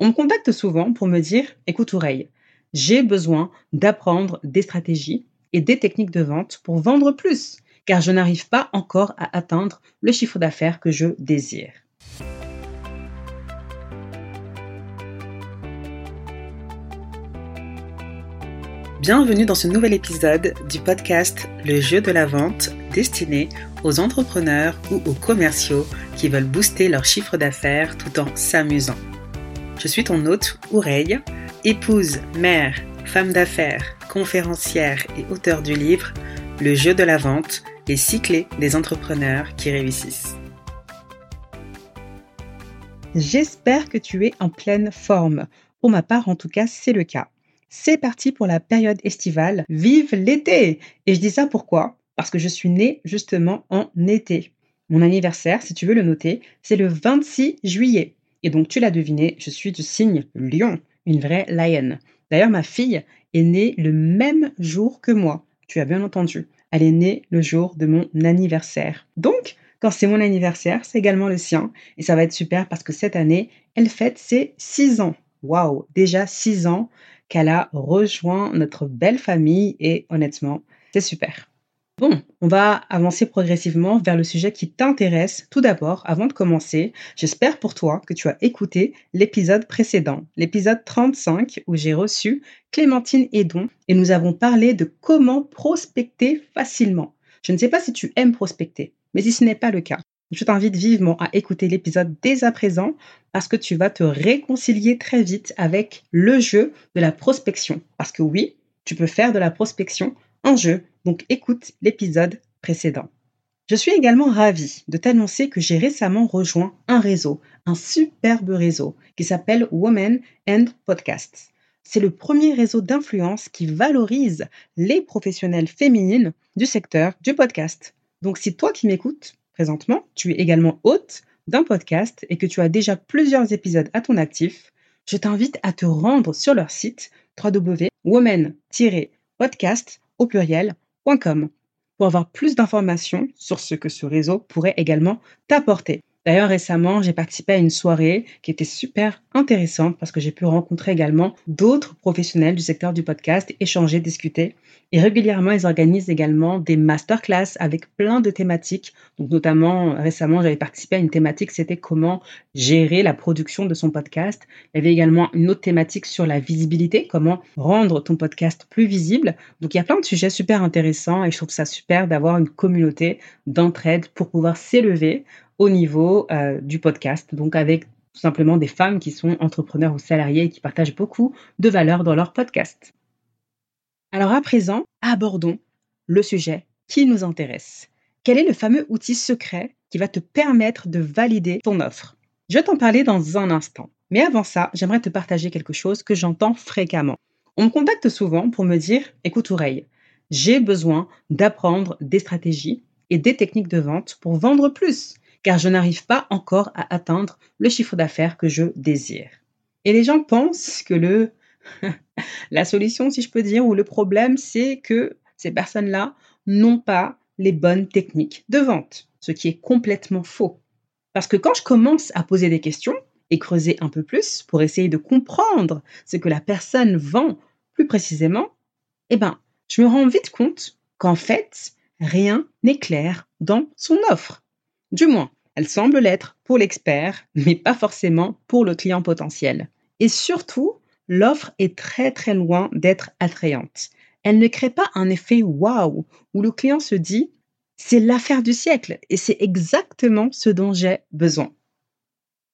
On me contacte souvent pour me dire écoute oreille, j'ai besoin d'apprendre des stratégies et des techniques de vente pour vendre plus, car je n'arrive pas encore à atteindre le chiffre d'affaires que je désire. Bienvenue dans ce nouvel épisode du podcast Le jeu de la vente destiné aux entrepreneurs ou aux commerciaux qui veulent booster leur chiffre d'affaires tout en s'amusant. Je suis ton hôte, Oureille, épouse, mère, femme d'affaires, conférencière et auteur du livre Le jeu de la vente, les cyclés des entrepreneurs qui réussissent. J'espère que tu es en pleine forme. Pour ma part, en tout cas, c'est le cas. C'est parti pour la période estivale. Vive l'été Et je dis ça pourquoi? Parce que je suis née justement en été. Mon anniversaire, si tu veux le noter, c'est le 26 juillet. Et donc, tu l'as deviné, je suis du signe lion, une vraie lion. D'ailleurs, ma fille est née le même jour que moi. Tu as bien entendu. Elle est née le jour de mon anniversaire. Donc, quand c'est mon anniversaire, c'est également le sien. Et ça va être super parce que cette année, elle fête ses 6 ans. Waouh, déjà 6 ans qu'elle a rejoint notre belle famille et honnêtement, c'est super. Bon, on va avancer progressivement vers le sujet qui t'intéresse. Tout d'abord, avant de commencer, j'espère pour toi que tu as écouté l'épisode précédent, l'épisode 35, où j'ai reçu Clémentine Edon et nous avons parlé de comment prospecter facilement. Je ne sais pas si tu aimes prospecter, mais si ce n'est pas le cas, je t'invite vivement à écouter l'épisode dès à présent parce que tu vas te réconcilier très vite avec le jeu de la prospection. Parce que oui, tu peux faire de la prospection en jeu donc écoute l'épisode précédent. Je suis également ravie de t'annoncer que j'ai récemment rejoint un réseau, un superbe réseau qui s'appelle Women and Podcasts. C'est le premier réseau d'influence qui valorise les professionnelles féminines du secteur du podcast. Donc si toi qui m'écoutes présentement, tu es également hôte d'un podcast et que tu as déjà plusieurs épisodes à ton actif, je t'invite à te rendre sur leur site www.women-podcast au pluriel pour avoir plus d'informations sur ce que ce réseau pourrait également t'apporter. D'ailleurs, récemment, j'ai participé à une soirée qui était super intéressante parce que j'ai pu rencontrer également d'autres professionnels du secteur du podcast, échanger, discuter. Et régulièrement, ils organisent également des masterclass avec plein de thématiques. Donc, notamment, récemment, j'avais participé à une thématique, c'était comment gérer la production de son podcast. Il y avait également une autre thématique sur la visibilité, comment rendre ton podcast plus visible. Donc, il y a plein de sujets super intéressants et je trouve ça super d'avoir une communauté d'entraide pour pouvoir s'élever au niveau euh, du podcast, donc avec tout simplement des femmes qui sont entrepreneurs ou salariés et qui partagent beaucoup de valeurs dans leur podcast. Alors à présent, abordons le sujet qui nous intéresse. Quel est le fameux outil secret qui va te permettre de valider ton offre? Je vais t'en parler dans un instant. Mais avant ça, j'aimerais te partager quelque chose que j'entends fréquemment. On me contacte souvent pour me dire, écoute oreille, j'ai besoin d'apprendre des stratégies et des techniques de vente pour vendre plus car je n'arrive pas encore à atteindre le chiffre d'affaires que je désire. Et les gens pensent que le la solution, si je peux dire, ou le problème, c'est que ces personnes-là n'ont pas les bonnes techniques de vente, ce qui est complètement faux. Parce que quand je commence à poser des questions et creuser un peu plus pour essayer de comprendre ce que la personne vend plus précisément, eh ben, je me rends vite compte qu'en fait, rien n'est clair dans son offre. Du moins, elle semble l'être pour l'expert, mais pas forcément pour le client potentiel. Et surtout, l'offre est très très loin d'être attrayante. Elle ne crée pas un effet waouh où le client se dit c'est l'affaire du siècle et c'est exactement ce dont j'ai besoin.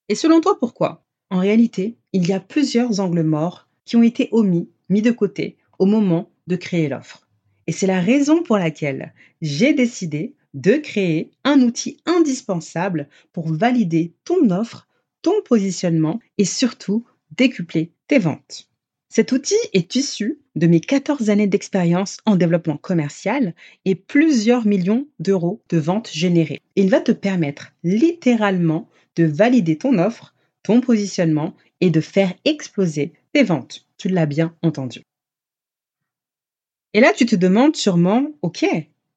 Et selon toi, pourquoi? En réalité, il y a plusieurs angles morts qui ont été omis, mis de côté au moment de créer l'offre. Et c'est la raison pour laquelle j'ai décidé de créer un outil indispensable pour valider ton offre, ton positionnement et surtout décupler tes ventes. Cet outil est issu de mes 14 années d'expérience en développement commercial et plusieurs millions d'euros de ventes générées. Il va te permettre littéralement de valider ton offre, ton positionnement et de faire exploser tes ventes. Tu l'as bien entendu. Et là, tu te demandes sûrement, OK,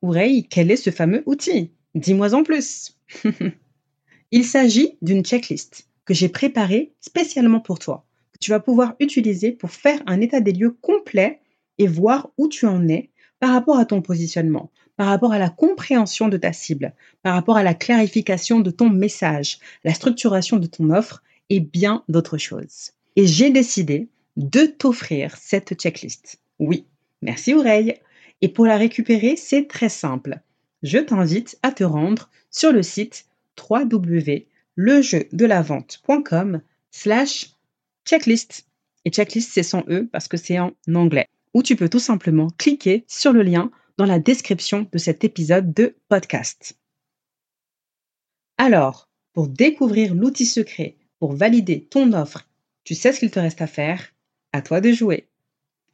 Oureille, quel est ce fameux outil? Dis-moi en plus. Il s'agit d'une checklist que j'ai préparée spécialement pour toi. tu vas pouvoir utiliser pour faire un état des lieux complet et voir où tu en es par rapport à ton positionnement, par rapport à la compréhension de ta cible, par rapport à la clarification de ton message, la structuration de ton offre et bien d'autres choses. Et j'ai décidé de t'offrir cette checklist. Oui, merci oreille. Et pour la récupérer, c'est très simple. Je t'invite à te rendre sur le site www.lejeudelavente.com slash checklist. Et checklist, c'est sans E parce que c'est en anglais. Ou tu peux tout simplement cliquer sur le lien dans la description de cet épisode de podcast. Alors, pour découvrir l'outil secret, pour valider ton offre, tu sais ce qu'il te reste à faire? À toi de jouer.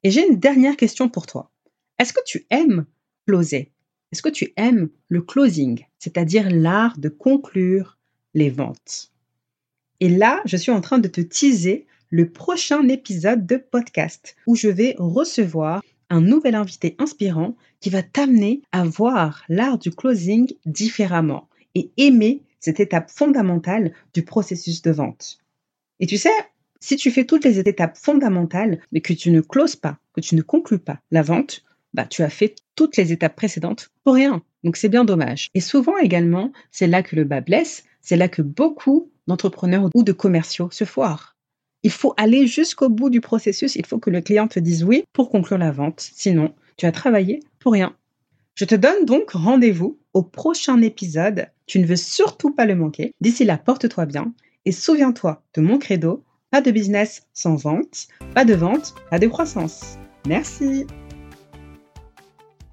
Et j'ai une dernière question pour toi. Est-ce que tu aimes closer? Est-ce que tu aimes le closing, c'est-à-dire l'art de conclure les ventes? Et là, je suis en train de te teaser le prochain épisode de podcast où je vais recevoir un nouvel invité inspirant qui va t'amener à voir l'art du closing différemment et aimer cette étape fondamentale du processus de vente. Et tu sais, si tu fais toutes les étapes fondamentales, mais que tu ne closes pas, que tu ne conclus pas la vente, bah, tu as fait toutes les étapes précédentes pour rien. Donc c'est bien dommage. Et souvent également, c'est là que le bas blesse, c'est là que beaucoup d'entrepreneurs ou de commerciaux se foirent. Il faut aller jusqu'au bout du processus. Il faut que le client te dise oui pour conclure la vente. Sinon, tu as travaillé pour rien. Je te donne donc rendez-vous au prochain épisode. Tu ne veux surtout pas le manquer. D'ici là, porte-toi bien et souviens-toi de mon credo. Pas de business sans vente, pas de vente, pas de croissance. Merci.